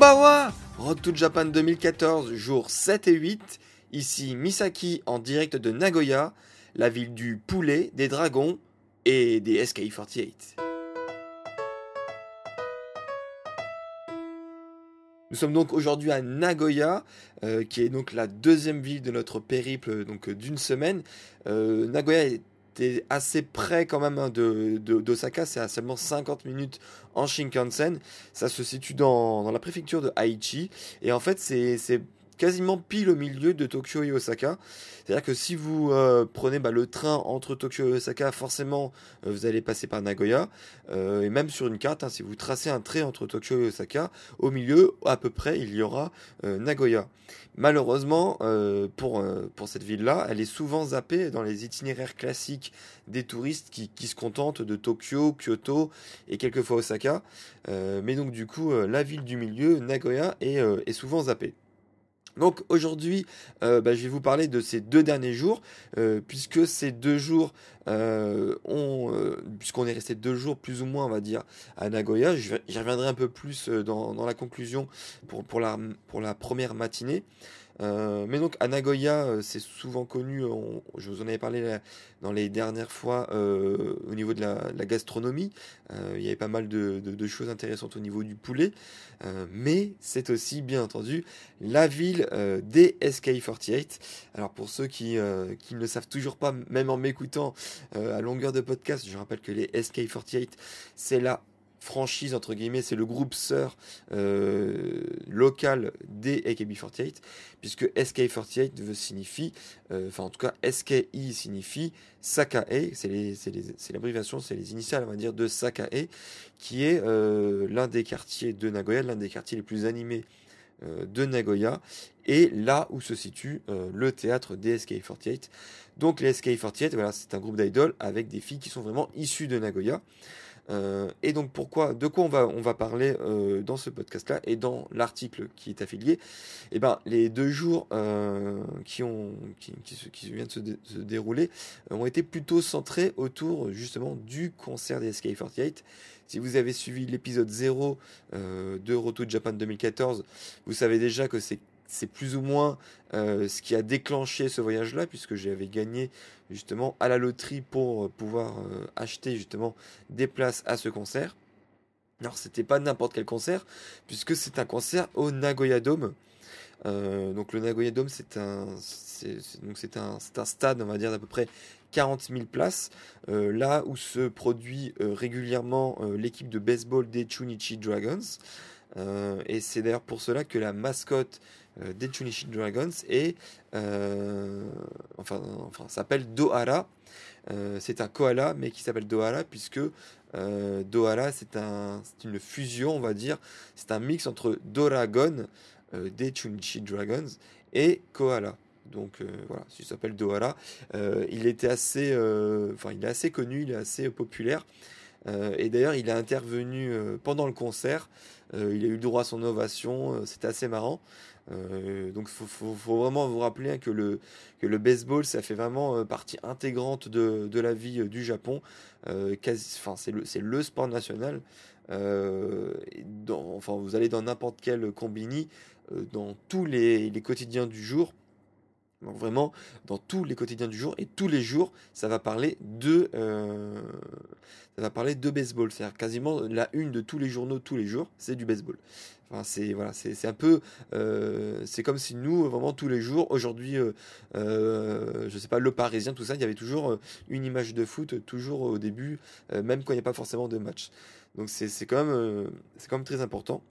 Road to Japan 2014, jours 7 et 8. Ici Misaki en direct de Nagoya, la ville du poulet, des dragons et des SK48. Nous sommes donc aujourd'hui à Nagoya, euh, qui est donc la deuxième ville de notre périple donc d'une semaine. Euh, Nagoya est assez près quand même hein, d'Osaka, c'est à seulement 50 minutes en Shinkansen. Ça se situe dans, dans la préfecture de Aichi. Et en fait, c'est quasiment pile au milieu de Tokyo et Osaka. C'est-à-dire que si vous euh, prenez bah, le train entre Tokyo et Osaka, forcément, euh, vous allez passer par Nagoya. Euh, et même sur une carte, hein, si vous tracez un trait entre Tokyo et Osaka, au milieu, à peu près, il y aura Nagoya. Malheureusement, pour, cette ville-là, elle est souvent zappée dans les itinéraires classiques des touristes qui, se contentent de Tokyo, Kyoto et quelquefois Osaka. mais donc du coup, la ville du milieu, Nagoya, est souvent zappée. Donc aujourd'hui, euh, bah, je vais vous parler de ces deux derniers jours, euh, puisque ces deux jours euh, ont, puisqu'on est resté deux jours plus ou moins, on va dire, à Nagoya. J'y reviendrai un peu plus dans, la conclusion pour la première matinée. Euh, mais donc à Nagoya, euh, c'est souvent connu, je vous en avais parlé dans les dernières fois euh, au niveau de la, gastronomie. il y avait pas mal de, choses intéressantes au niveau du poulet. mais c'est aussi bien entendu la ville des SK48. Alors pour ceux qui, qui ne le savent toujours pas, même en m'écoutant à longueur de podcast, je rappelle que les SK48, c'est la franchise entre guillemets, c'est le groupe sœur euh, local des AKB48, puisque SK48 veut signifie, euh, enfin en tout cas SKI signifie Sakae, c'est l'abréviation, c'est les initiales on va dire de Sakae, qui est euh, l'un des quartiers de Nagoya, l'un des quartiers les plus animés de Nagoya, et là où se situe le théâtre des SK48. Donc les SK48, voilà, c'est un groupe d'idoles avec des filles qui sont vraiment issues de Nagoya. Euh, et donc pourquoi, de quoi on va, on va parler euh, dans ce podcast-là et dans l'article qui est affilié? Eh ben les deux jours euh, qui ont, qui, qui, viennent de se, dérouler ont été plutôt centrés autour justement du concert des SK48. Si vous avez suivi l'épisode 0 de Roto Japan 2014, vous savez déjà que c'est c'est plus ou moins euh, ce qui a déclenché ce voyage-là, puisque j'avais gagné justement à la loterie pour euh, pouvoir euh, acheter justement des places à ce concert. Alors c'était pas n'importe quel concert, puisque c'est un concert au Nagoya Dome. donc le Nagoya Dome c'est un, stade on va dire d'à peu près 40 000 places, là où se produit régulièrement l'équipe de baseball des Chunichi Dragons. Et c'est d'ailleurs pour cela que la mascotte euh, des Chunichi Dragons et euh, enfin, s'appelle Dohara. Euh, c'est un koala mais qui s'appelle Dohara puisque Dohara c'est un, une fusion on va dire, c'est un mix entre Doragon des Chunichi Dragons et koala. Donc voilà, il s'appelle Dohara. il était assez, enfin il est assez connu, il est assez populaire. et d'ailleurs, il a intervenu pendant le concert. Il a eu droit à son ovation. C'était assez marrant. Euh, donc il faut, vraiment vous rappeler hein, que, le, que le baseball, ça fait vraiment euh, partie intégrante de, de la vie euh, du Japon. c'est le, le, sport national. Enfin, vous allez dans n'importe quel combini, dans tous les, les, quotidiens du jour. Donc vraiment, dans tous les quotidiens du jour et tous les jours, ça va parler de, ça va parler de baseball. C'est-à-dire quasiment la une de tous les journaux tous les jours, c'est du baseball c'est voilà, un peu, euh, c'est comme si nous vraiment tous les jours, aujourd'hui, euh, euh, je sais pas, le Parisien, tout ça, il y avait toujours une image de foot, toujours au début, même quand il n'y a pas forcément de match. Donc c'est quand même, c'est quand même très important.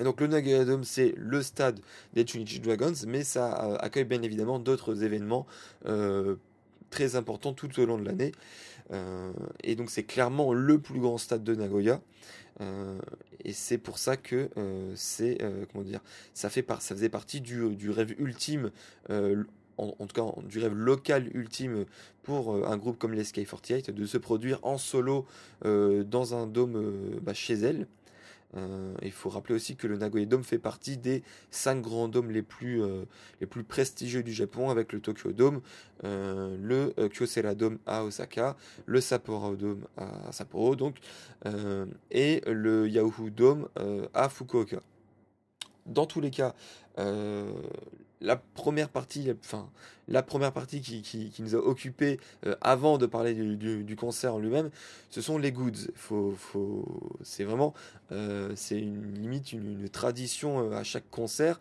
Et donc le Nagoya Dome, c'est le stade des Trinity Dragons, mais ça euh, accueille bien évidemment d'autres événements euh, très importants tout au long de l'année. Euh, et donc c'est clairement le plus grand stade de Nagoya. et c'est pour ça que c'est comment dire, ça fait ça faisait partie du, rêve ultime en, tout cas du rêve local ultime pour un groupe comme les Sky48 de se produire en solo dans un dôme bah, chez elle. Euh, il faut rappeler aussi que le Nagoya Dome fait partie des cinq grands dômes les plus, euh, les plus prestigieux du Japon, avec le Tokyo Dome, euh, le Kyocera Dome à Osaka, le Sapporo Dome à Sapporo, donc, et le Yahoo Dome à Fukuoka. Dans tous les cas, la première partie, enfin, la première partie qui, qui, nous a occupé euh, avant de parler du, concert en lui-même, ce sont les goods. Faut, faut, c'est vraiment, euh, c'est une limite une, tradition euh, à chaque concert.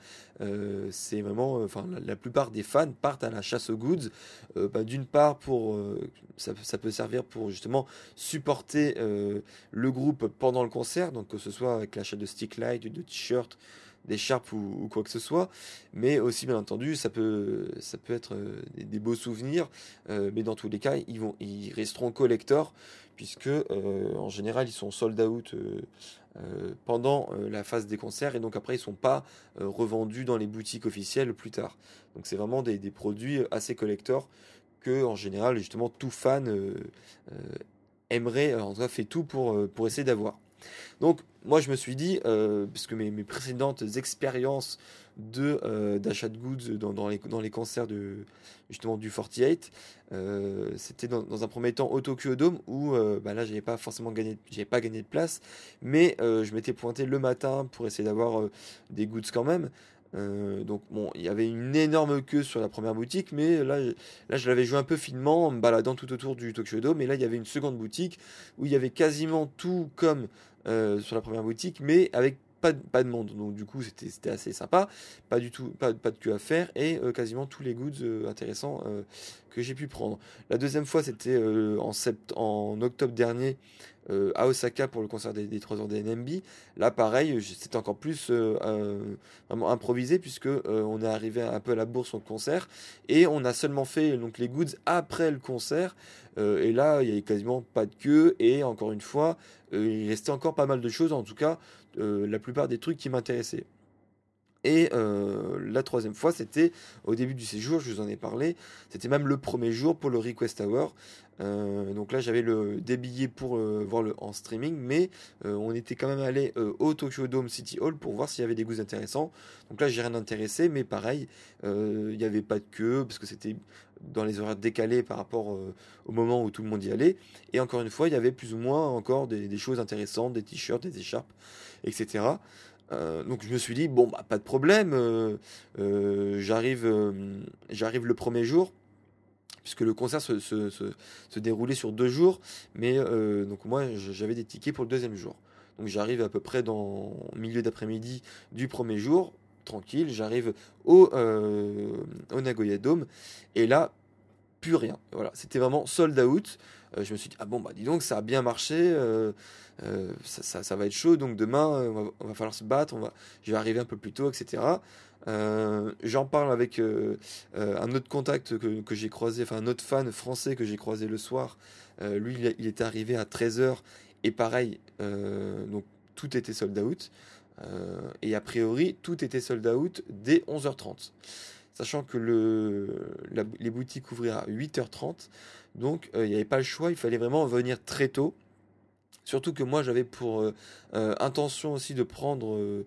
c'est vraiment, enfin, la, plupart des fans partent à la chasse aux goods. Bah, d'une part pour, ça, ça, peut servir pour justement supporter le groupe pendant le concert, donc que ce soit avec l'achat de stick light, de t-shirts d'écharpe ou, ou, quoi que ce soit. Mais aussi, bien entendu, ça peut, être euh, des, beaux souvenirs. Euh, mais dans tous les cas, ils, vont, ils resteront collecteurs, puisque euh, en général, ils sont sold out pendant la phase des concerts. Et donc après, ils ne sont pas revendus dans les boutiques officielles plus tard. Donc c'est vraiment des, produits assez collecteurs que, en général, justement, tout fan aimerait, en tout cas, fait tout pour essayer d'avoir. Donc, moi, je me suis dit, euh, puisque mes, précédentes expériences de euh, d'achat de goods dans, les, dans les concerts de justement du 48 euh, c'était dans, un premier temps au Tokyo Dome où bah là j'avais pas forcément gagné gagné de place mais je m'étais pointé le matin pour essayer d'avoir des goods quand même donc bon, il y avait une énorme queue sur la première boutique, mais là, là je l'avais joué un peu finement en me baladant tout autour du Tokyo Dome. Et là, il y avait une seconde boutique où il y avait quasiment tout comme euh, sur la première boutique, mais avec pas de, pas de monde. Donc du coup, c'était assez sympa. Pas du tout, pas, pas de queue à faire et euh, quasiment tous les goods euh, intéressants que j'ai pu prendre. La deuxième fois, c'était en, en octobre dernier à Osaka pour le concert des, des 3 heures des NMB. Là, pareil, c'était encore plus vraiment improvisé puisque on est arrivé un peu à la bourse au concert et on a seulement fait donc les goods après le concert. et là, il y avait quasiment pas de queue et encore une fois, euh, il restait encore pas mal de choses, en tout cas euh, la plupart des trucs qui m'intéressaient. Et euh, la troisième fois, c'était au début du séjour, je vous en ai parlé, c'était même le premier jour pour le Request Hour. donc là, j'avais le, des billets pour voir le en streaming, mais on était quand même allé au Tokyo Dome City Hall pour voir s'il y avait des goûts intéressants. Donc là, j'ai rien intéressé, mais pareil, il n'y avait pas de queue parce que c'était dans les horaires décalés par rapport euh, au moment où tout le monde y allait. Et encore une fois, il y avait plus ou moins encore des, choses intéressantes, des t-shirts, des écharpes, etc. Euh, donc je me suis dit, bon, bah, pas de problème, euh, j'arrive, j'arrive le premier jour, puisque le concert se, déroulait sur deux jours, mais donc moi j'avais des tickets pour le deuxième jour. Donc j'arrive à peu près dans milieu d'après-midi du premier jour, tranquille, j'arrive euh, au Nagoya Dome, et là, rien. Voilà, c'était vraiment sold out. Euh, je me suis dit, ah bon, bah dis donc, ça a bien marché, euh, ça, ça, va être chaud, donc demain, on va, falloir se battre, on va, je vais arriver un peu plus tôt, etc. J'en parle avec un autre contact que, que j'ai croisé, enfin un autre fan français que j'ai croisé le soir. lui, il, il, était arrivé à 13h, et pareil, donc tout était sold out. Euh, et a priori, tout était sold out dès 11h30. Sachant que le, les boutiques ouvraient à 8h30. Donc, euh, il n'y avait pas le choix. Il fallait vraiment venir très tôt. Surtout que moi, j'avais pour euh, intention aussi de prendre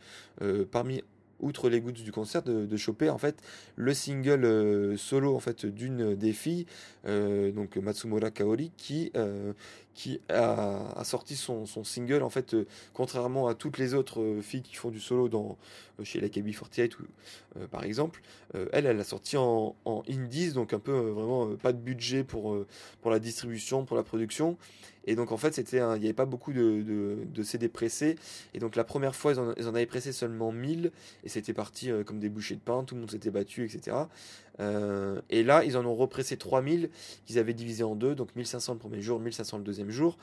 parmi outre les gouttes du concert, de, choper en fait le single euh, solo en fait d'une des filles, euh, donc Matsumura Kaori, qui euh, qui a, sorti son, single en fait, contrairement à toutes les autres filles qui font du solo dans chez la KB48 ou par exemple, elle elle a sorti en, en indies, donc un peu vraiment pas de budget pour pour la distribution, pour la production. Et donc en fait, c'était il n'y avait pas beaucoup de, de, CD pressés. Et donc la première fois, ils en, avaient pressé seulement 1000. Et c'était parti euh, comme des bouchées de pain. Tout le monde s'était battu, etc. Euh, et là, ils en ont repressé 3000 qu'ils avaient divisé en deux. Donc 1500 le premier jour, 1500 le deuxième jour.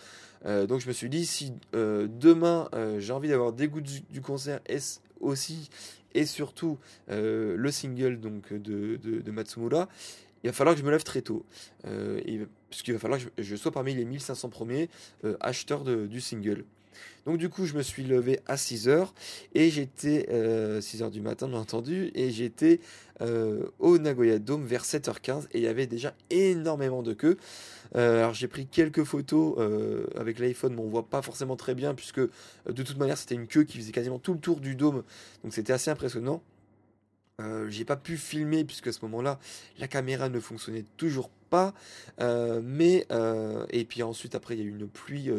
Euh, donc je me suis dit, si demain j'ai envie d'avoir des goûts du, concert aussi et surtout le single donc de, de, Matsumura, il va falloir que je me lève très tôt. puisqu'il va falloir que je, sois parmi les 1500 premiers acheteurs du single. Donc du coup, je me suis levé à 6h et j'étais 6h du matin bien entendu et j'étais au Nagoya Dome vers 7h15 et il y avait déjà énormément de queues. alors j'ai pris quelques photos avec l'iPhone, mais on voit pas forcément très bien puisque de toute manière c'était une queue qui faisait quasiment tout le tour du dôme, donc c'était assez impressionnant. J'ai pas pu filmer puisque à ce moment-là la caméra ne fonctionnait toujours pas, mais et puis ensuite après il y a eu une pluie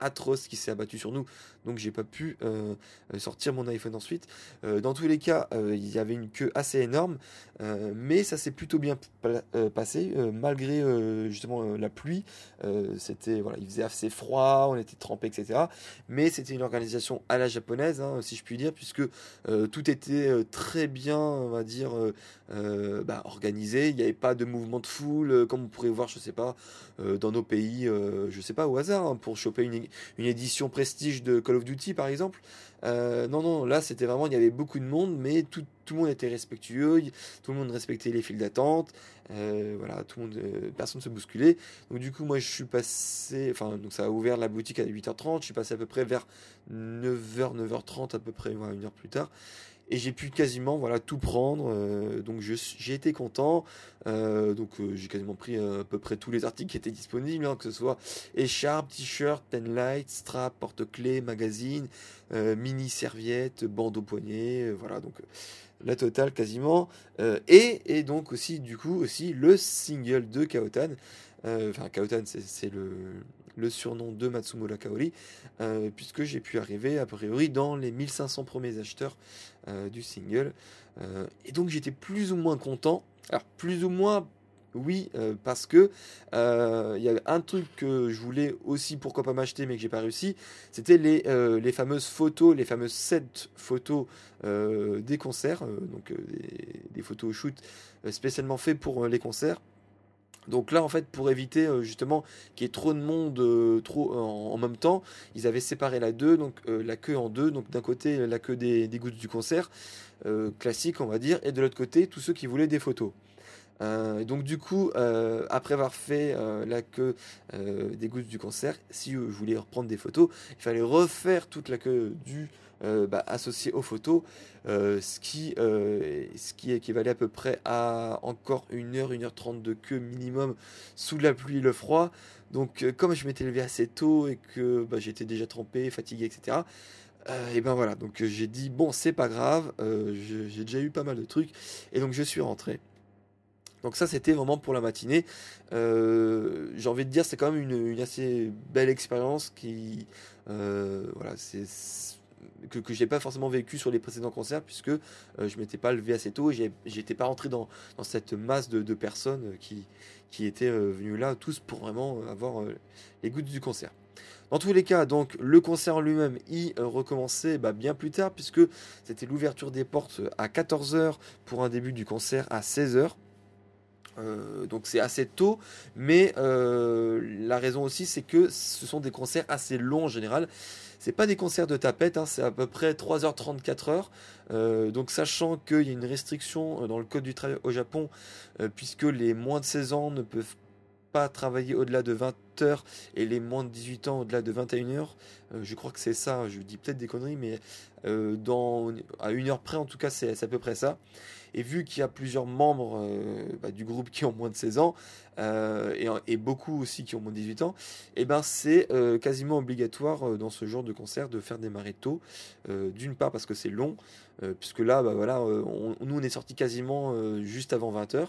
atroce qui s'est abattu sur nous donc j'ai pas pu euh, euh, sortir mon iPhone ensuite. Euh, dans tous les cas, il y avait une queue assez énorme, mais ça s'est plutôt bien passé malgré justement la pluie. c'était voilà, il faisait assez froid, on était trempé, etc. Mais c'était une organisation à la japonaise, hein, si je puis dire, puisque tout était très bien, on va dire, bah, organisé. Il n'y avait pas de mouvement de foule, comme vous pourrez voir, je sais pas, dans nos pays, je sais pas au hasard, hein, pour choper une, une édition prestige de Call of Duty par exemple. Euh, non, non, là c'était vraiment, il y avait beaucoup de monde, mais tout, tout, le monde était respectueux, tout le monde respectait les files d'attente, euh, voilà, tout le monde, euh, personne ne se bousculait. Donc du coup, moi je suis passé, enfin, donc ça a ouvert la boutique à 8h30, je suis passé à peu près vers 9h, 9h30 à peu près, une heure plus tard et j'ai pu quasiment voilà tout prendre euh, donc j'ai été content euh, donc euh, j'ai quasiment pris à peu près tous les articles qui étaient disponibles hein, que ce soit écharpe t-shirt pen light strap porte-clés magazine mini serviette bandeau poignet voilà donc la totale quasiment et, et donc aussi du coup aussi le single de Kaotan enfin Kaotan c'est le le surnom de Matsumura Kaori, euh, puisque j'ai pu arriver a priori dans les 1500 premiers acheteurs euh, du single. Euh, et donc j'étais plus ou moins content. Alors plus ou moins oui, parce que il y a un truc que je voulais aussi, pourquoi pas m'acheter, mais que j'ai pas réussi, c'était les, fameuses photos, les fameuses 7 photos des concerts, donc des, photos shoot spécialement fait pour les concerts. Donc là, en fait, pour éviter euh, justement qu'il y ait trop de monde euh, trop en, même temps, ils avaient séparé la, deux, donc, euh, la queue en deux. Donc d'un côté, la queue des, des gouttes du concert, classique, on va dire, et de l'autre côté, tous ceux qui voulaient des photos. donc du coup, après avoir fait la queue des gouttes du concert, si je voulais reprendre des photos, il fallait refaire toute la queue du euh, bah, associé aux photos, euh, ce, qui, euh, ce qui équivalait à peu près à encore une heure, une heure trente de queue minimum sous la pluie et le froid. Donc comme je m'étais levé assez tôt et que bah, j'étais déjà trempé, fatigué, etc. et ben voilà, donc j'ai dit bon c'est pas grave, j'ai déjà eu pas mal de trucs et donc je suis rentré. Donc ça c'était vraiment pour la matinée. j'ai envie de dire c'est quand même une, une assez belle expérience qui voilà c'est que, que j'ai pas forcément vécu sur les précédents concerts puisque euh, je m'étais pas levé assez tôt et j'étais pas rentré dans, cette masse de, personnes qui, qui étaient euh, venues là tous pour vraiment avoir euh, les gouttes du concert. Dans tous les cas, donc le concert lui-même y recommençait bah, bien plus tard puisque c'était l'ouverture des portes à 14h pour un début du concert à 16h. donc c'est assez tôt, mais la raison aussi c'est que ce sont des concerts assez longs en général. C'est pas des concerts de tapette, hein, c'est à peu près 3h30, 4h. Euh, donc sachant qu'il y a une restriction euh, dans le code du travail au Japon, euh, puisque les moins de 16 ans ne peuvent travailler au-delà de 20 heures et les moins de 18 ans au-delà de 21 heures. je crois que c'est ça, je dis peut-être des conneries, mais dans, à une heure près en tout cas c'est à peu près ça. Et vu qu'il y a plusieurs membres euh, bah, du groupe qui ont moins de 16 ans, euh, et, beaucoup aussi qui ont moins de 18 ans, et eh ben c'est euh, quasiment obligatoire dans ce genre de concert de faire démarrer tôt. D'une part parce que c'est long, puisque là, bah, voilà, nous on est sorti quasiment juste avant 20h.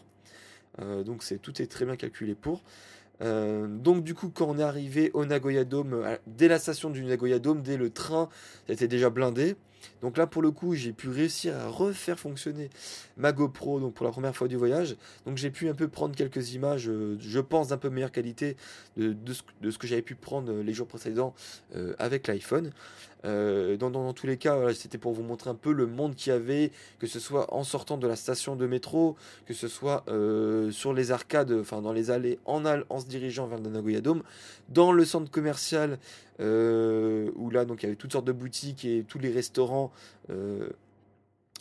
Donc c'est tout est très bien calculé pour. donc du coup quand on est arrivé au Nagoya Dome, dès la station du Nagoya Dome, dès le train, était déjà blindé. Donc là, pour le coup, j'ai pu réussir à refaire fonctionner ma GoPro donc pour la première fois du voyage. Donc j'ai pu un peu prendre quelques images, euh, je pense, d'un peu meilleure qualité de, ce, que j'avais pu prendre euh, les jours précédents euh, avec l'iPhone. dans, tous les cas, c'était pour vous montrer un peu le monde qu'il y avait, que ce soit en sortant de la station de métro, que ce soit sur les arcades, enfin dans les allées, en, en se dirigeant vers le Nagoya Dome, dans le centre commercial, où là, donc il y avait toutes sortes de boutiques et tous les restaurants restaurant.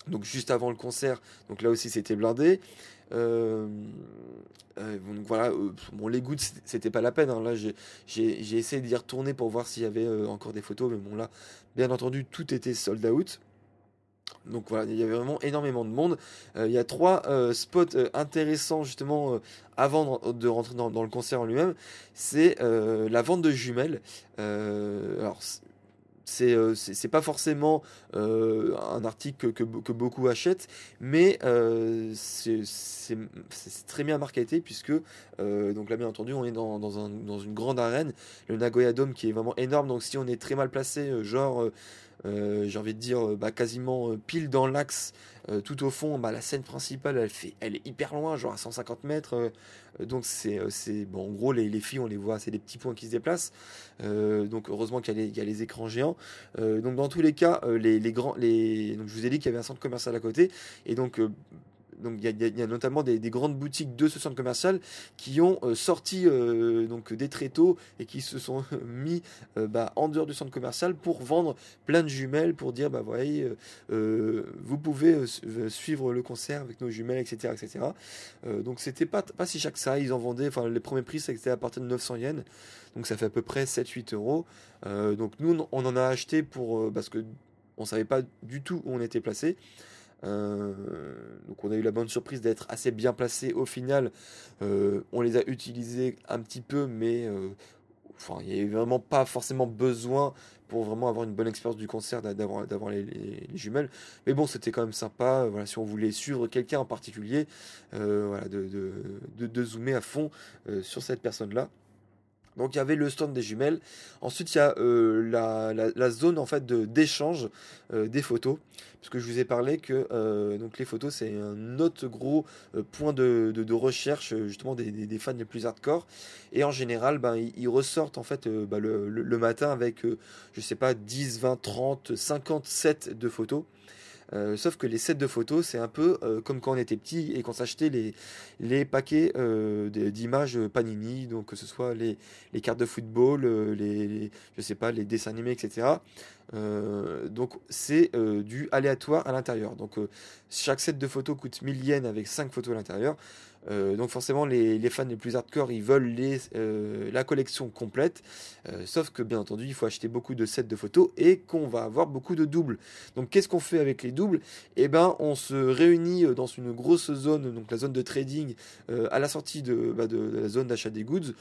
donc juste avant le concert, donc là aussi c'était blindé. donc voilà, bon, les gouttes, c'était pas la peine. Hein. Là, j'ai essayé d'y retourner pour voir s'il y avait encore des photos, mais bon, là, bien entendu, tout était sold out. Donc voilà, il y avait vraiment énormément de monde. Euh, il y a trois euh, spots euh, intéressants justement avant de, rentrer dans, le concert en lui-même. C'est la vente de jumelles. alors c'est c'est pas forcément un article que, que, beaucoup achètent, mais c'est très bien marketé puisque donc là bien entendu on est dans, dans, un, dans une grande arène, le Nagoya Dome qui est vraiment énorme. Donc si on est très mal placé, genre euh, j'ai envie de dire euh, bah, quasiment euh, pile dans l'axe tout au fond bah, la scène principale elle fait elle est hyper loin genre à 150 mètres donc c'est bon en gros les, les, filles on les voit c'est des petits points qui se déplacent donc heureusement qu'il y, y, a les écrans géants. Donc dans tous les cas les, les grands les donc je vous ai dit qu'il y avait un centre commercial à côté et donc donc il y, a notamment des, grandes boutiques de ce centre commercial qui ont euh, sorti euh, donc des tréteaux et qui se sont mis euh, bah, en dehors du centre commercial pour vendre plein de jumelles pour dire bah voyez vous pouvez suivre le concert avec nos jumelles etc etc donc c'était pas pas si cher que ça. Ils en vendaient enfin les premiers prix c'était à partir de 900 yens. Donc ça fait à peu près 7-8 euros. Donc nous on en a acheté pour parce que on savait pas du tout où on était placé euh, donc on a eu la bonne surprise d'être assez bien placé au final. Euh, on les a utilisés un petit peu, mais euh, enfin, il n'y avait vraiment pas forcément besoin pour vraiment avoir une bonne expérience du concert d'avoir, les, jumelles. Mais bon, c'était quand même sympa. Si on voulait suivre quelqu'un en particulier, voilà, de, zoomer à fond sur cette personne-là. Donc il y avait le stand des jumelles. Ensuite il y a euh, la, zone en fait d'échange euh, des photos, puisque je vous ai parlé que euh, les photos c'est un autre gros point de, recherche justement des, fans les plus hardcore. Et en général, ben, ils, ressortent en fait ben, le, le, matin avec je sais pas 10, 20, 30, 50 sets de photos. Euh, sauf que les sets de photos, c'est un peu euh, comme quand on était petit et qu'on s'achetait les, les paquets euh, d'images Panini, donc que ce soit les, les cartes de football, les, je sais pas, les dessins animés, etc. donc c'est du aléatoire à l'intérieur. Donc chaque set de photos coûte 1000 yens avec 5 photos à l'intérieur. Euh, donc forcément, les, fans les plus hardcore, ils veulent euh, la collection complète. Euh, sauf que bien entendu, il faut acheter beaucoup de sets de photos et qu'on va avoir beaucoup de doubles. Donc qu'est-ce qu'on fait avec les doubles? Eh ben, on se réunit dans une grosse zone, donc la zone de trading, à la sortie de, bah, de, la zone d'achat des goods,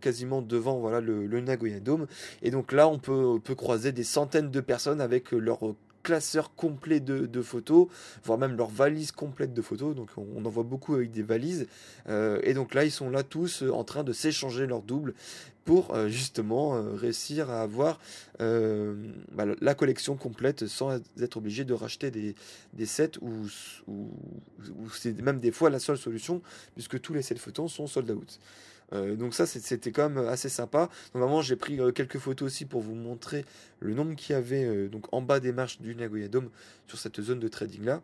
quasiment devant voilà le, le, Nagoya Dome. Et donc là, on peut, on peut croiser des centaines de personnes avec leur classeur complet de, photos, voire même leur valise complète de photos. Donc on, en voit beaucoup avec des valises. Euh, et donc là, ils sont là tous euh, en train de s'échanger leurs doubles pour euh, justement réussir à avoir bah, la collection complète sans être obligé de racheter des, sets ou, ou c'est même des fois la seule solution puisque tous les sets photos sont sold out. Euh, donc ça, c'était quand même assez sympa. Normalement, j'ai pris euh, quelques photos aussi pour vous montrer le nombre qu'il y avait euh, donc en bas des marches du Nagoya Dome sur cette zone de trading là.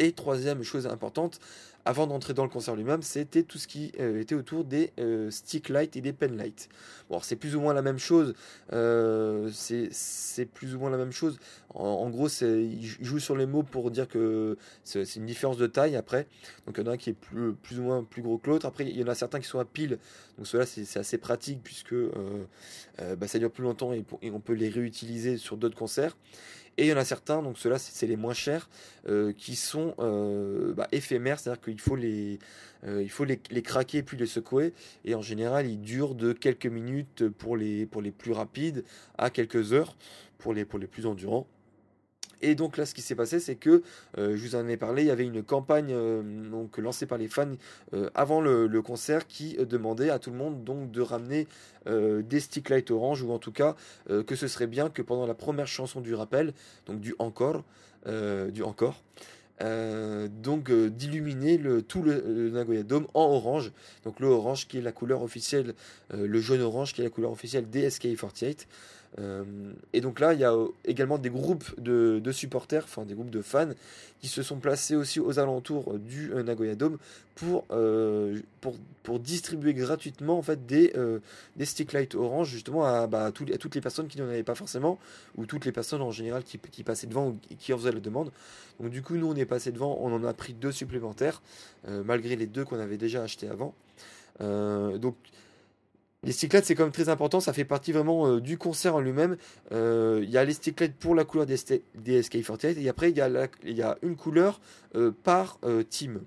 Et troisième chose importante, avant d'entrer dans le concert lui-même, c'était tout ce qui euh, était autour des euh, stick light et des pen light. Bon, c'est plus ou moins la même chose. Euh, c'est plus ou moins la même chose. En, gros, il joue sur les mots pour dire que c'est une différence de taille après. Donc il y en a un qui est plus, plus ou moins plus gros que l'autre. Après, il y en a certains qui sont à pile. Donc cela, c'est assez pratique puisque bah, ça dure plus longtemps et on peut les réutiliser sur d'autres concerts. Et il y en a certains, donc ceux-là c'est les moins chers, euh, qui sont euh, bah, éphémères, c'est-à-dire qu'il faut, les, euh, il faut craquer puis les secouer. Et en général, ils durent de quelques minutes pour les, plus rapides à quelques heures pour les plus endurants. Et donc là, ce qui s'est passé, c'est que, euh, je vous en ai parlé, il y avait une campagne euh, donc, lancée par les fans euh, avant le, concert qui demandait à tout le monde donc, de ramener des stick light orange, ou en tout cas que ce serait bien que pendant la première chanson du rappel, donc du encore, du encore, donc d'illuminer tout le, Nagoya Dome en orange. Donc le orange qui est la couleur officielle, le jaune orange qui est la couleur officielle des SK48. Euh, et donc là, il y a également des groupes de, supporters, enfin des groupes de fans, qui se sont placés aussi aux alentours du euh, Nagoya Dome pour, euh, pour, distribuer gratuitement en fait des, des stick light orange justement à, bah, à, toutes les personnes qui n'en avaient pas forcément, ou toutes les personnes en général qui, qui passaient devant ou qui en faisaient la demande. Donc du coup, nous, on est passé devant, on en a pris deux supplémentaires, malgré les deux qu'on avait déjà achetés avant. donc les cyclettes, c'est quand même très important, ça fait partie vraiment euh, du concert en lui-même. Euh, il y a les cyclettes pour la couleur des, des SK48 et après il y, a une couleur euh, par team.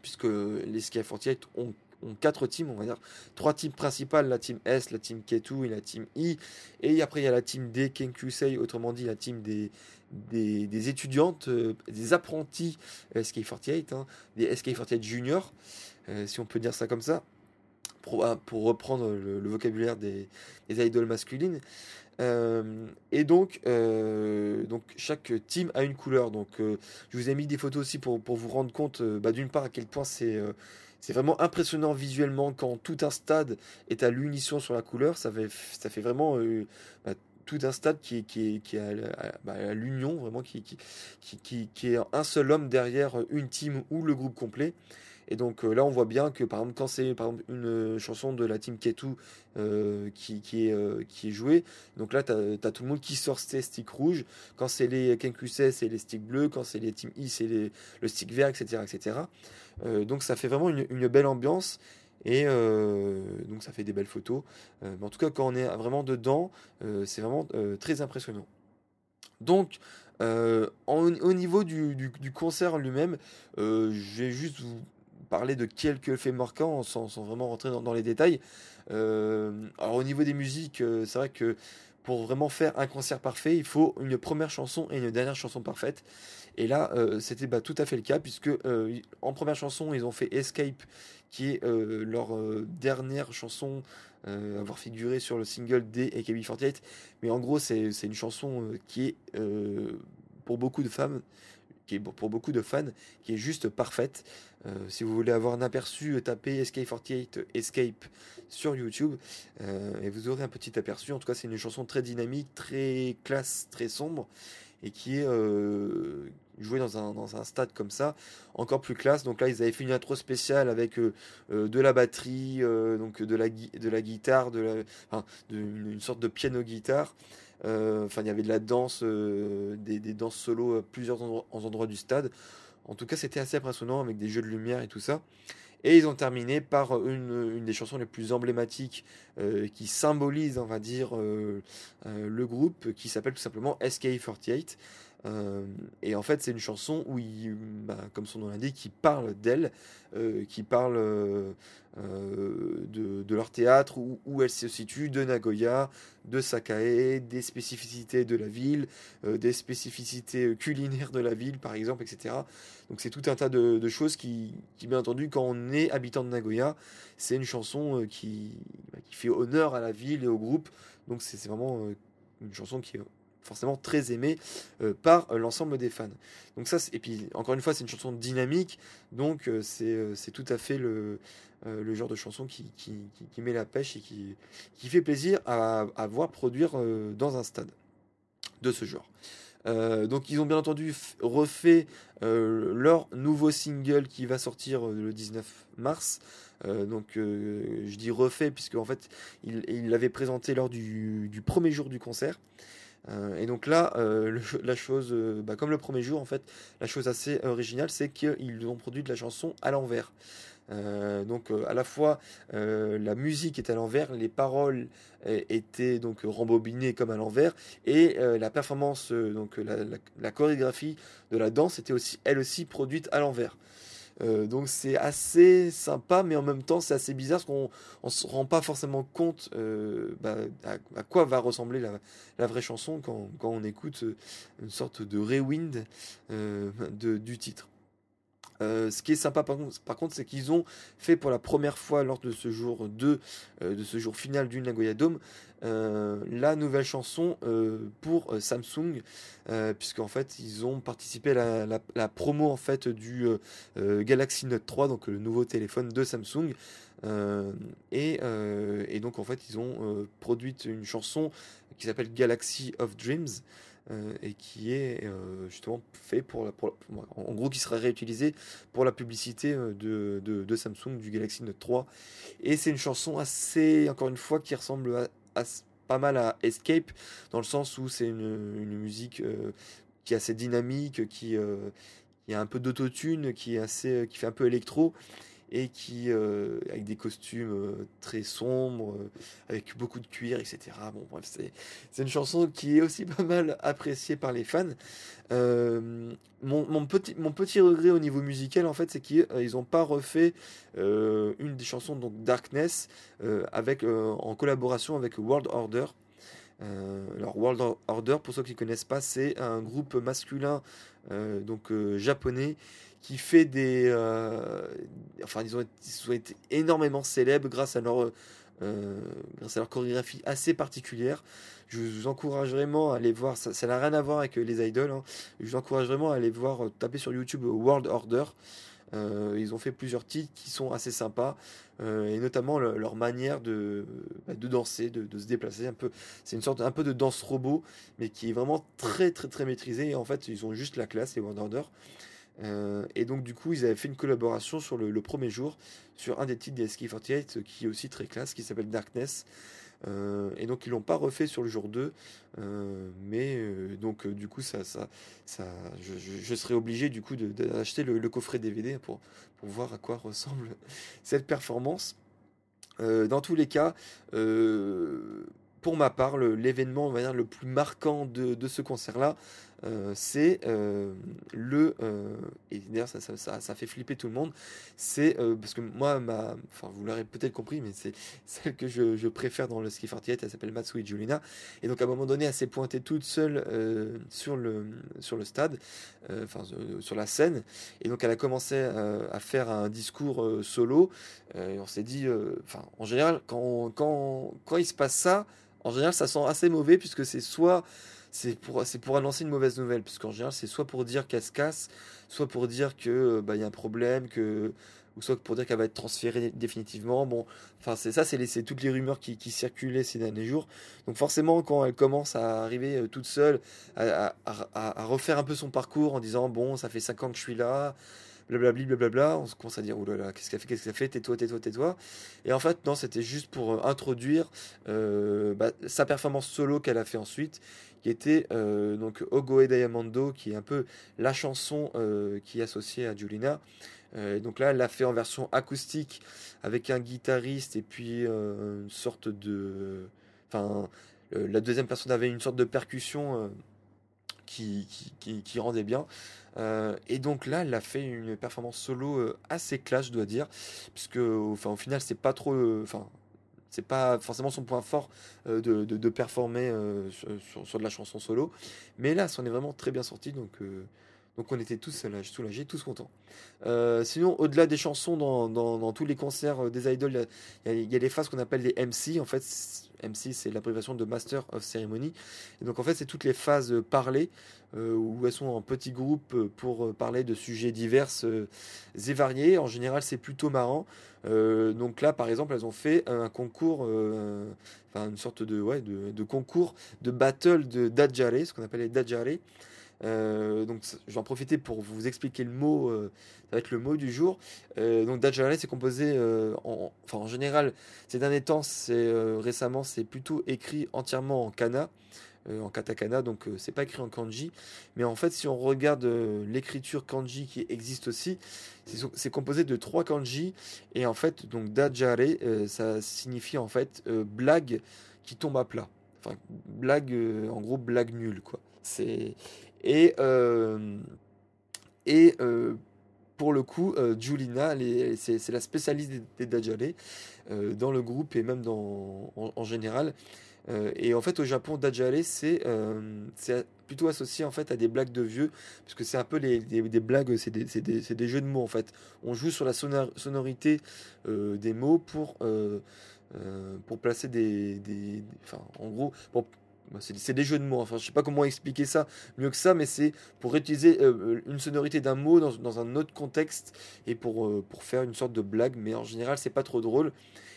Puisque les SK48 ont, quatre teams, on va dire. Trois teams principales, la team S, la team K2 et la team I. Et après il y a la team D, Kenkusei, autrement dit la team des, des, étudiantes, des apprentis SK48, hein, des SK48 juniors, si on peut dire ça comme ça pour, ah, pour reprendre le, vocabulaire des, idoles masculines. Euh, et donc, euh, donc, chaque team a une couleur. Donc, euh, je vous ai mis des photos aussi pour, pour vous rendre compte, bah, d'une part, à quel point c'est c'est vraiment impressionnant visuellement quand tout un stade est à l'unisson sur la couleur. Ça fait, ça fait vraiment bah, tout un stade qui qui qui est à, bah, l'union, vraiment, qui, qui, qui, qui, est un seul homme derrière une team ou le groupe complet. Et donc euh, là, on voit bien que par exemple, quand c'est par exemple une euh, chanson de la team Ketu euh, qui, qui, est, qui est jouée, donc là, tu as, tout le monde qui sort ses sticks rouges. Quand c'est les Kenkusei, c'est les sticks bleus. Quand c'est les team I, c'est le stick vert, etc. etc. donc ça fait vraiment une, belle ambiance. Et donc ça fait des belles photos. mais en tout cas, quand on est vraiment dedans, c'est vraiment très impressionnant. Donc, au niveau du, du concert lui-même, je vais juste vous parler de quelques faits marquants sans, vraiment rentrer dans, les détails. Euh, alors au niveau des musiques, euh, c'est vrai que pour vraiment faire un concert parfait, il faut une première chanson et une dernière chanson parfaite. Et là, euh, c'était bah, tout à fait le cas, puisque en première chanson, ils ont fait Escape, qui est leur dernière chanson à avoir figuré sur le single des AKB48. Mais en gros, c'est une chanson qui est, pour beaucoup de femmes, qui est pour beaucoup de fans, qui est juste parfaite. Euh, si vous voulez avoir un aperçu, tapez Escape 48 Escape sur YouTube euh, et vous aurez un petit aperçu. En tout cas, c'est une chanson très dynamique, très classe, très sombre et qui est euh, jouée dans un, dans un, stade comme ça, encore plus classe. Donc là, ils avaient fait une intro spéciale avec de la batterie, donc de la, de la guitare, de, une, sorte de piano-guitare. Enfin, il y avait de la danse, des, des, danses solo à plusieurs endroits du stade. En tout cas, c'était assez impressionnant avec des jeux de lumière et tout ça. Et ils ont terminé par une, des chansons les plus emblématiques euh, qui symbolise, on va dire, euh, euh, le groupe qui s'appelle tout simplement SK48. et en fait, c'est une chanson où, il, bah, comme son nom l'indique, qui parle d'elle, qui parle de, de, leur théâtre, où, où, elle se situe, de Nagoya, de Sakae, des spécificités de la ville, des spécificités culinaires de la ville, par exemple, etc. Donc c'est tout un tas de, choses qui, bien entendu, quand on est habitant de Nagoya, c'est une chanson qui, bah, qui fait honneur à la ville et au groupe. Donc c'est vraiment euh, une chanson qui est forcément très aimée euh, par euh, l'ensemble des fans. Donc ça, et puis encore une fois, c'est une chanson dynamique, donc c'est tout à fait le, le genre de chanson qui, qui, met la pêche et qui, qui fait plaisir à, à voir produire dans un stade de ce genre. donc ils ont bien entendu refait leur nouveau single qui va sortir le 19 mars. Euh, donc euh, je dis refait puisque en fait il l'avait présenté lors du, du, premier jour du concert. Euh, et donc là, la chose, bah, comme le premier jour, en fait, la chose assez originale, c'est qu'ils ont produit de la chanson à l'envers. donc à la fois la musique est à l'envers, les paroles étaient donc rembobinées comme à l'envers, et la performance, donc la, la, chorégraphie de la danse était aussi elle aussi produite à l'envers. Euh, donc c'est assez sympa, mais en même temps c'est assez bizarre parce qu'on ne se rend pas forcément compte euh, bah, à, quoi va ressembler la, vraie chanson quand, on écoute euh, une sorte de rewind du titre. Ce qui est sympa par contre, c'est qu'ils ont fait pour la première fois lors de ce jour 2, de ce jour final du Nagoya Dome, la nouvelle chanson pour Samsung, puisqu'en fait ils ont participé à la, promo en fait du Galaxy Note 3, donc le nouveau téléphone de Samsung. Et, et, donc en fait ils ont produit une chanson qui s'appelle Galaxy of Dreams. Euh, et qui est euh, justement fait pour, la, en gros qui sera réutilisé pour la publicité euh, de, de, Samsung du Galaxy Note 3 et c'est une chanson assez encore une fois qui ressemble à, pas mal à Escape dans le sens où c'est une, musique qui est assez dynamique qui, qui a un peu d'autotune qui est assez qui fait un peu électro et qui euh, avec des costumes euh, très sombres, euh, avec beaucoup de cuir, etc. Bon, bref, c'est une chanson qui est aussi pas mal appréciée par les fans. Mon, petit, regret au niveau musical, en fait, c'est qu'ils n'ont pas refait une des chansons, donc Darkness, avec, en collaboration avec World Order. alors World Order, pour ceux qui ne connaissent pas, c'est un groupe masculin donc japonais qui fait des. Enfin, ils ont, été énormément célèbres grâce à leur, euh, grâce à leur chorégraphie assez particulière. Je vous encourage vraiment à aller voir, ça n'a rien à voir avec les idoles, hein. je vous encourage vraiment à aller voir, euh, taper sur YouTube World Order. ils ont fait plusieurs titres qui sont assez sympas, et notamment leur manière de, bah, danser, de, se déplacer. C'est une sorte un peu de danse robot, mais qui est vraiment très très très maîtrisée. Et en fait, ils ont juste la classe, les World Order. Euh, et donc du coup, ils avaient fait une collaboration sur le, premier jour sur un des titres des SK48 euh, qui est aussi très classe, qui s'appelle Darkness. Euh, et donc ils l'ont pas refait sur le jour 2, mais donc du coup ça, ça, ça, je, serais obligé du coup d'acheter le, coffret DVD pour, pour voir à quoi ressemble cette performance. dans tous les cas, pour ma part, l'événement le plus marquant de, de ce concert-là, euh, c'est euh, le euh, et d'ailleurs ça, ça, ça, fait flipper tout le monde. C'est parce que moi ma enfin vous l'aurez peut-être compris mais c'est celle que je, je, préfère dans le ski 48 elle s'appelle Matsui Julina. Et donc à un moment donné elle s'est pointée toute seule sur le sur le stade enfin sur la scène. Et donc elle a commencé à faire un discours solo. Et on s'est dit enfin en général quand, quand quand il se passe ça en général ça sent assez mauvais puisque c'est soit c'est pour, pour annoncer une mauvaise nouvelle, puisqu'en général, c'est soit pour dire qu'elle se casse, soit pour dire que euh, bah, y a un problème, que, ou soit pour dire qu'elle va être transférée définitivement. Bon, enfin, c'est ça, c'est toutes les rumeurs qui, circulaient ces derniers jours. Donc, forcément, quand elle commence à arriver euh, toute seule, à, à, refaire un peu son parcours en disant Bon, ça fait 5 ans que je suis là blablabli, blablabla. On se commence à dire, là, qu'est-ce qu'elle fait, qu'est-ce qu'elle fait, tais-toi, tais-toi, tais-toi. Et en fait, non, c'était juste pour euh, introduire bah, sa performance solo qu'elle a fait ensuite, qui était euh, donc Ogoe Diamondo, qui est un peu la chanson euh, qui est associée à Julina. Euh, donc là, elle l'a fait en version acoustique avec un guitariste et puis une sorte de. Enfin, la deuxième personne avait une sorte de percussion qui, qui, rendait bien. Et donc là, elle a fait une performance solo assez classe, je dois dire, puisque au final, c'est pas trop. Enfin, c'est pas forcément son point fort euh, de, performer euh, sur, de la chanson solo. Mais là, c'en est vraiment très bien sorti. Donc, euh, donc on était tous soulagés, tous contents. sinon, au-delà des chansons, dans, dans, tous les concerts des idoles, il y, a les phases qu'on appelle les MC. En fait, MC, c'est l'abréviation de Master of Ceremony. Et donc, en fait, c'est toutes les phases parlées où elles sont en petits groupes pour parler de sujets divers et variés. En général, c'est plutôt marrant. Euh, donc là, par exemple, elles ont fait un concours, euh, enfin une sorte de, ouais, de, concours de battle de Dajare, ce qu'on appelle les Dajare. Euh, donc j'en profiter pour vous expliquer le mot, ça va être le mot du jour. donc Dajare c'est composé, en, enfin en général, ces derniers temps, c'est récemment, c'est plutôt écrit entièrement en kana. Euh, en katakana, donc euh, c'est pas écrit en kanji. Mais en fait, si on regarde euh, l'écriture kanji qui existe aussi, c'est composé de trois kanji. Et en fait, donc dajare, ça signifie en fait blague qui tombe à plat. Enfin, blague, en gros, blague nulle, quoi. C'est. Et. et pour le coup, Julina, c'est la spécialiste des, des dans le groupe et même en général. et en fait, au Japon, Dajale, c'est c'est plutôt associé en fait à des blagues de vieux, parce que c'est un peu des, blagues, c'est des, des, jeux de mots en fait. On joue sur la sonorité des mots pour, pour placer des, Enfin, en gros, c'est des jeux de mots. Enfin, je sais pas comment expliquer ça mieux que ça, mais c'est pour utiliser euh, une sonorité d'un mot dans, un autre contexte et pour, euh, pour faire une sorte de blague. Mais en général, c'est pas trop drôle.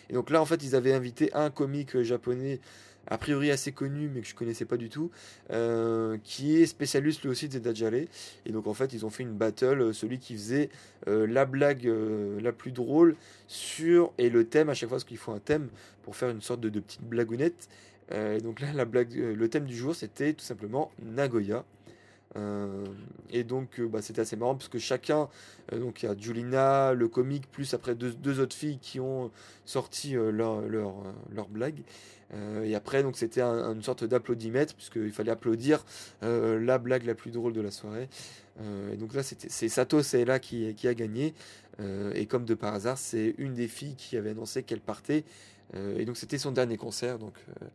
Et donc là, en fait, ils avaient invité un comique japonais a priori assez connu mais que je connaissais pas du tout, euh, qui est spécialiste lui aussi des Dajale. Et donc en fait ils ont fait une battle, celui qui faisait la blague la plus drôle sur et le thème à chaque fois parce qu'il faut un thème pour faire une sorte de, de petite blagounette. Euh, donc là, la blague, euh, le thème du jour, c'était tout simplement Nagoya. Euh, et donc, bah, c'était assez marrant parce que chacun, donc il y a Julina, le comique, plus après deux, autres filles qui ont sorti leur, leur, leur, blague. et après, donc c'était une sorte d'applaudimètre puisqu'il fallait applaudir la blague la plus drôle de la soirée. et donc là, c'est Sato là qui, qui a gagné. et comme de par hasard, c'est une des filles qui avait annoncé qu'elle partait euh, et donc c'était son dernier concert, donc euh,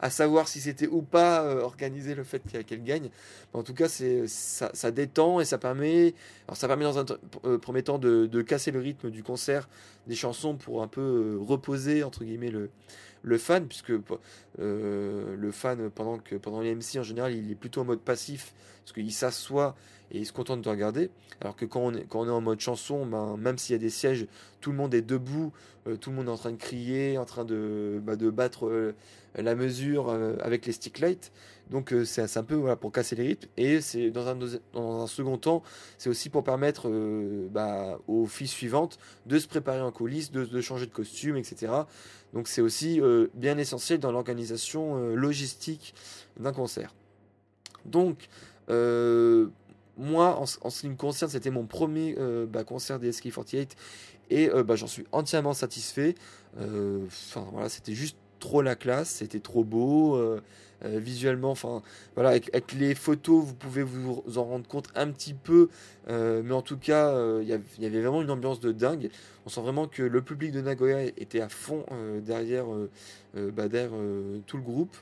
à savoir si c'était ou pas euh, organisé le fait qu'elle gagne. en tout cas, c'est ça, détend et ça permet, alors ça permet dans un premier temps de, casser le rythme du concert, des chansons pour un peu reposer entre guillemets le, le fan, puisque le fan pendant que pendant les MC en général, il est plutôt en mode passif, parce qu'il s'assoit et il se contente de regarder. Alors que quand on est, quand on est en mode chanson, ben, même s'il y a des sièges, tout le monde est debout, tout le monde est en train de crier, en train de, bah, de battre euh, la mesure euh, avec les stick lights. Donc c'est un peu pour casser les rythmes. Et c'est dans un, dans un second temps, c'est aussi pour permettre bah, aux filles suivantes de se préparer en coulisses, de, changer de costume, etc. Donc c'est aussi bien essentiel dans l'organisation logistique d'un concert. Donc moi, en, ce qui me concerne, c'était mon premier euh, bah, concert des SK48 et euh, bah, j'en suis entièrement satisfait. Euh, enfin voilà, c'était juste trop la classe, c'était trop beau. visuellement, enfin voilà, avec, les photos, vous pouvez vous en rendre compte un petit peu, mais en tout cas, il y, avait vraiment une ambiance de dingue. On sent vraiment que le public de Nagoya était à fond derrière, tout le groupe,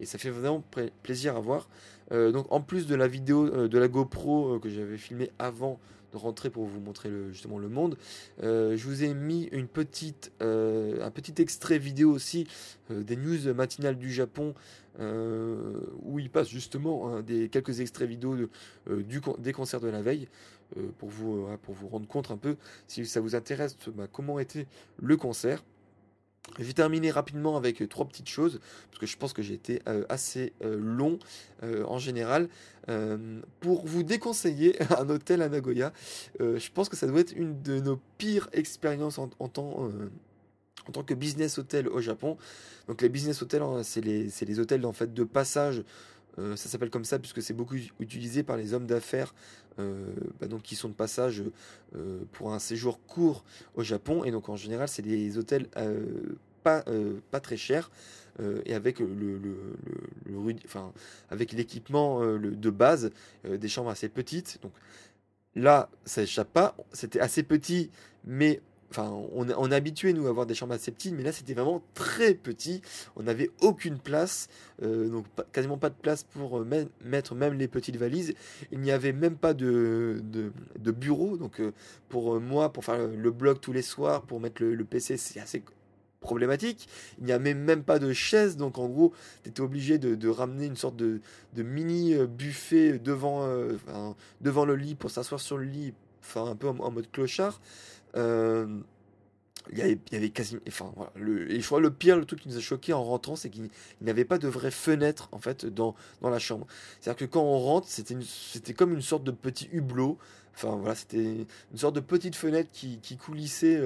et ça fait vraiment plaisir à voir. Euh, donc en plus de la vidéo euh, de la GoPro euh, que j'avais filmé avant de rentrer pour vous montrer le, justement le monde, je vous ai mis une petite, un petit extrait vidéo aussi des news matinales du Japon où il passe justement hein, des quelques extraits vidéo du, des concerts de la veille. pour, vous, pour vous rendre compte un peu si ça vous intéresse bah, comment était le concert. Je vais terminer rapidement avec trois petites choses, parce que je pense que j'ai été euh, assez euh, long euh, en général. pour vous déconseiller un hôtel à Nagoya, je pense que ça doit être une de nos pires expériences en, en tant, en tant que business hôtel au Japon. Donc les business hôtels, hein, c'est les, les, hôtels en fait, de passage ça s'appelle comme ça puisque c'est beaucoup utilisé par les hommes d'affaires bah, donc qui sont de passage pour un séjour court au Japon et donc en général c'est des hôtels pas, euh, pas très cher euh, et avec le, le, le, enfin, avec l'équipement euh, de base des chambres assez petites. Donc là, ça échappe pas. C'était assez petit, mais enfin, on, on est habitué nous à avoir des chambres assez petites, mais là c'était vraiment très petit. On n'avait aucune place, donc quasiment pas de place pour mettre même les petites valises. Il n'y avait même pas de, de, bureau, donc pour moi, pour faire le blog tous les soirs, pour mettre le, PC, c'est assez problématique. Il n'y a même, pas de chaise, donc en gros, tu étais obligé de, ramener une sorte de, mini euh, buffet devant, euh, devant le lit pour s'asseoir sur le lit, enfin un peu en, mode clochard. Euh, il y, avait, quasiment. Enfin, le, je le pire, le truc qui nous a choqué en rentrant, c'est qu'il n'y avait pas de vraie fenêtre en fait dans, la chambre. C'est-à-dire que quand on rentre, c'était, comme une sorte de petit hublot. Enfin voilà, c'était une sorte de petite fenêtre qui, coulissait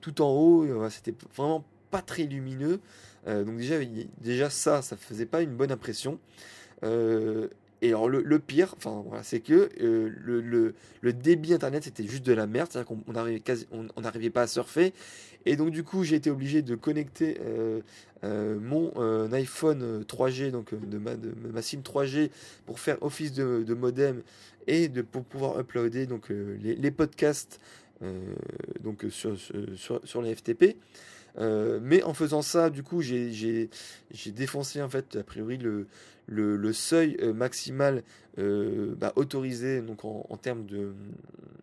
tout en haut. c'était vraiment pas très lumineux. Euh, donc déjà, déjà ça, ça faisait pas une bonne impression. Euh, et alors le, pire, enfin c'est que euh, le, le, débit internet c'était juste de la merde, c'est-à-dire qu'on n'arrivait on, n'arrivait pas à surfer. Et donc du coup j'ai été obligé de connecter mon iPhone 3G, donc de ma, de ma SIM 3G, pour faire office de, de modem et de, pour pouvoir uploader donc les, les podcasts donc sur, sur, sur les FTP. mais en faisant ça, du coup, j'ai défoncé en fait a priori le, le, seuil maximal bah, autorisé donc en, termes de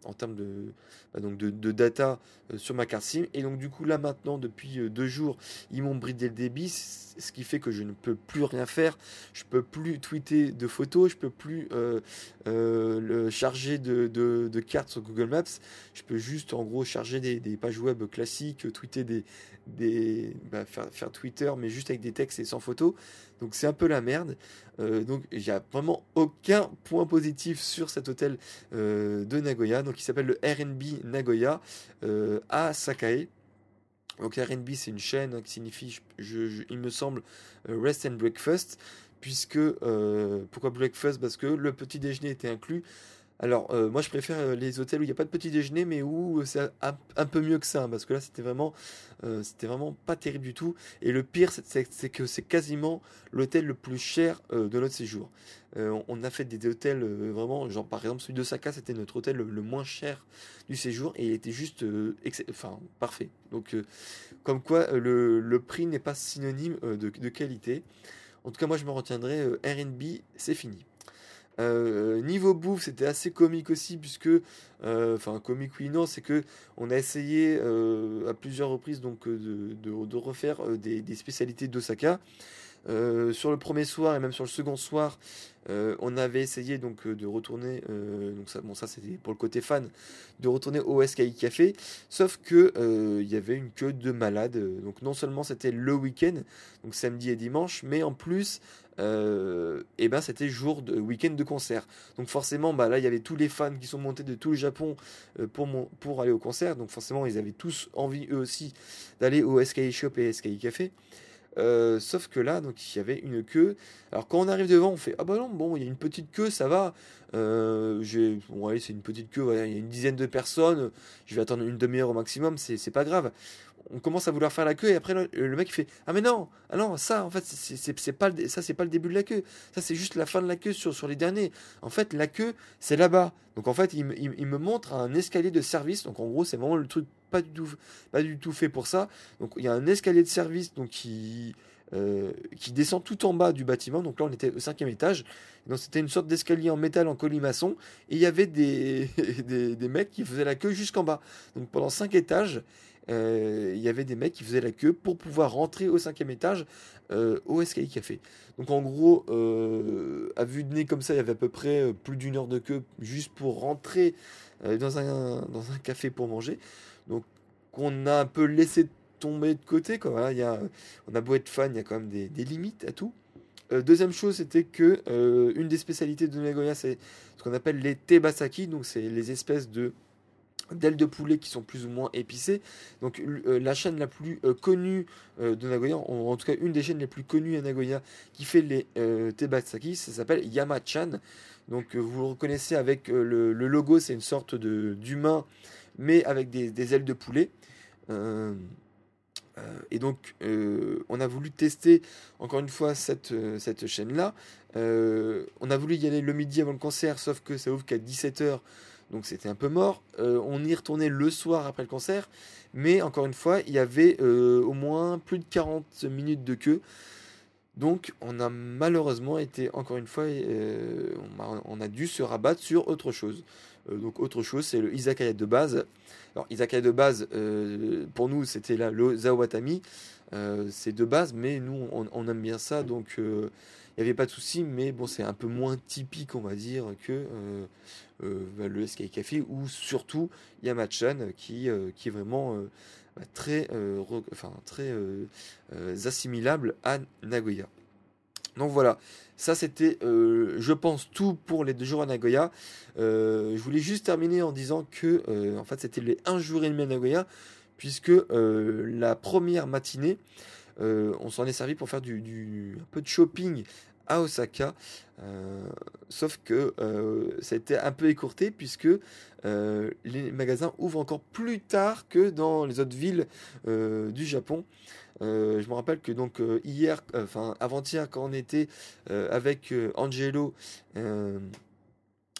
en termes de bah, donc de, data sur ma carte SIM. Et donc du coup là maintenant depuis deux jours ils m'ont bridé le débit ce qui fait que je ne peux plus rien faire. Je peux plus tweeter de photos je peux plus le charger de, de, cartes sur Google Maps. Je peux juste en gros charger des, des pages web classiques tweeter des, des bah, faire, faire, Twitter mais juste avec des textes et sans photos donc c'est un peu la merde. Euh, donc il n'y a vraiment aucun point positif sur cet hôtel euh, de Nagoya. Donc il s'appelle le RNB Nagoya euh, à Sakae. Donc RNB c'est une chaîne qui signifie je, il me semble rest and breakfast puisque pourquoi breakfast? Parce que le petit déjeuner était inclus alors, euh, moi, je préfère euh, les hôtels où il n'y a pas de petit déjeuner, mais où c'est un, peu mieux que ça, hein, parce que là, c'était vraiment, euh, pas terrible du tout. Et le pire, c'est que c'est quasiment l'hôtel le plus cher de notre séjour. on a fait des, hôtels vraiment, genre par exemple celui de Saka, c'était notre hôtel le, moins cher du séjour, et il était juste, enfin, parfait. Donc, comme quoi, le, prix n'est pas synonyme de, qualité. En tout cas, moi, je me retiendrai Airbnb, c'est fini. Euh, niveau bouffe, c'était assez comique aussi, puisque, euh, enfin, comique oui, non, c'est que on a essayé euh, à plusieurs reprises donc de, refaire des spécialités d'Osaka. Sur le premier soir et même sur le second soir, on avait essayé donc de retourner, c'était pour le côté fan, de retourner au SKI Café, sauf que il y avait une queue de malades. Donc non seulement c'était le week-end, donc samedi et dimanche, mais en plus euh, et ben c'était jour de week-end de concert. Donc forcément, bah là il y avait tous les fans qui sont montés de tout le Japon euh, pour, pour aller au concert. Donc forcément, ils avaient tous envie eux aussi d'aller au SKI Shop et SKI Café. Euh, sauf que là, donc il y avait une queue. Alors quand on arrive devant, on fait ah bah non, bon, il y a une petite queue, ça va. j'ai, bon, c'est une petite queue, il y a une dizaine de personnes. Je vais attendre une demi-heure au maximum, c'est pas grave on commence à vouloir faire la queue et après le, mec il fait ah mais non ah non ça en fait c'est pas ça c'est pas le début de la queue ça c'est juste la fin de la queue sur, sur les derniers en fait la queue c'est là-bas donc en fait il, me montre un escalier de service donc en gros c'est vraiment le truc pas du tout pas du tout fait pour ça donc il y a un escalier de service donc qui euh, qui descend tout en bas du bâtiment. Donc là, on était au cinquième étage. Donc c'était une sorte d'escalier en métal en colimaçon. Et il y avait des, des, des mecs qui faisaient la queue jusqu'en bas. Donc pendant cinq étages, euh, il y avait des mecs qui faisaient la queue pour pouvoir rentrer au cinquième étage euh, au SKI Café. Donc en gros, euh, à vue de nez comme ça, il y avait à peu près plus d'une heure de queue juste pour rentrer dans, un, dans un café pour manger. Donc on a un peu laissé tomber de côté. Quoi. il y a, on a beau être fan, il y a quand même des, des limites à tout. deuxième chose, c'était que une des spécialités de Nagoya, c'est ce qu'on appelle les tebasaki, donc c'est les espèces de d'ailes de poulet qui sont plus ou moins épicées. Donc euh, la chaîne la plus euh, connue euh, de Nagoya, en, tout cas une des chaînes les plus connues à Nagoya, qui fait les tebasaki, ça s'appelle Yamachan. Donc vous le reconnaissez avec le, logo, c'est une sorte de d'humain, mais avec des, ailes de poulet. et donc, on a voulu tester encore une fois cette, cette chaîne-là. on a voulu y aller le midi avant le concert, sauf que ça ouvre qu'à 17h donc c'était un peu mort. Euh, on y retournait le soir après le concert, mais encore une fois, il y avait euh, au moins plus de 40 minutes de queue. Donc on a malheureusement été, encore une fois, euh, on, a, dû se rabattre sur autre chose. donc autre chose, c'est le izakaya de base. Alors izakaya de base, pour nous, c'était là le zawatami. c'est de base, mais nous, on, on aime bien ça, donc il n'y avait pas de souci, mais bon, c'est un peu moins typique, on va dire, que euh, euh, bah, le Sky Café ou surtout Yamachan qui, euh, qui est vraiment bah, très, enfin, très assimilable à Nagoya. Donc voilà, ça c'était, je pense, tout pour les deux jours à Nagoya. je voulais juste terminer en disant que, en fait, c'était les un jour et demi à Nagoya, puisque la première matinée, euh, on s'en est servi pour faire du, un peu de shopping à Osaka. Euh, sauf que euh, ça a été un peu écourté puisque les magasins ouvrent encore plus tard que dans les autres villes du Japon. je me rappelle que donc hier, enfin avant-hier, quand on était avec Angelo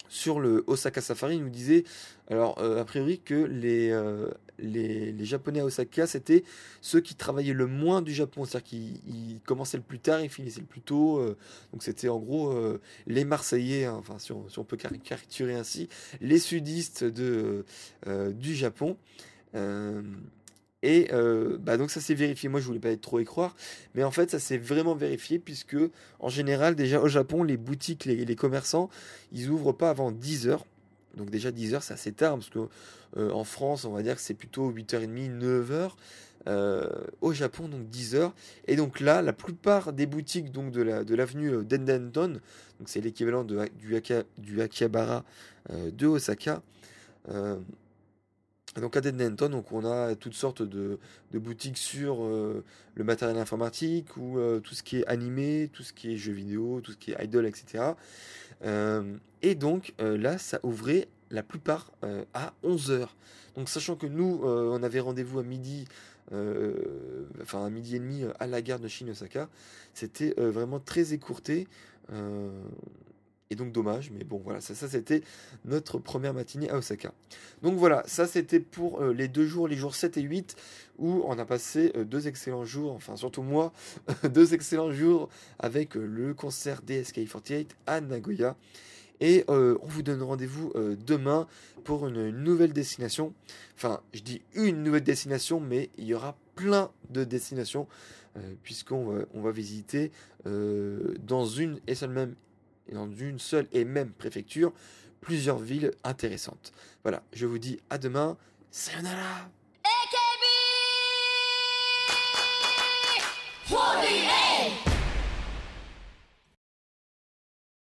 sur le Osaka Safari, il nous disait, alors a priori que les, les, Japonais à Osaka, c'était ceux qui travaillaient le moins du Japon. C'est-à-dire qu'ils commençaient le plus tard et finissaient le plus tôt. donc c'était en gros les Marseillais, hein, enfin si on, peut caricaturer ainsi, les sudistes de, du Japon. Et euh, bah donc ça s'est vérifié. Moi je voulais pas être trop y croire, mais en fait ça s'est vraiment vérifié puisque en général déjà au Japon les boutiques, les, commerçants, ils ouvrent pas avant 10 heures. Donc déjà 10 heures c'est assez tard parce que euh, France on va dire que c'est plutôt 8h30, 9h. Euh, au Japon donc 10 heures et donc là la plupart des boutiques donc de la de l'avenue Dendenton donc c'est l'équivalent du, du Akihabara de Osaka donc à Denton, donc on a toutes sortes de, boutiques sur euh, le matériel informatique ou euh, tout ce qui est animé, tout ce qui est jeux vidéo, tout ce qui est idol, etc. Euh, et donc là, ça ouvrait la plupart à 11h. Donc sachant que nous, on avait rendez-vous à midi, enfin à midi et demi à la gare de Shin-Osaka, c'était vraiment très écourté. Et donc dommage, mais bon voilà, ça, c'était notre première matinée à Osaka. Donc voilà, ça c'était pour euh, les deux jours, les jours 7 et 8, où on a passé euh, deux excellents jours, enfin surtout moi, deux excellents jours avec euh, le concert DSK48 à Nagoya. Et on vous donne rendez-vous demain pour une nouvelle destination. Enfin, je dis une nouvelle destination, mais il y aura plein de destinations, puisqu'on va, on va visiter dans une et seule même et dans une seule et même préfecture plusieurs villes intéressantes. Voilà, je vous dis à demain. Sayonara! AKB 48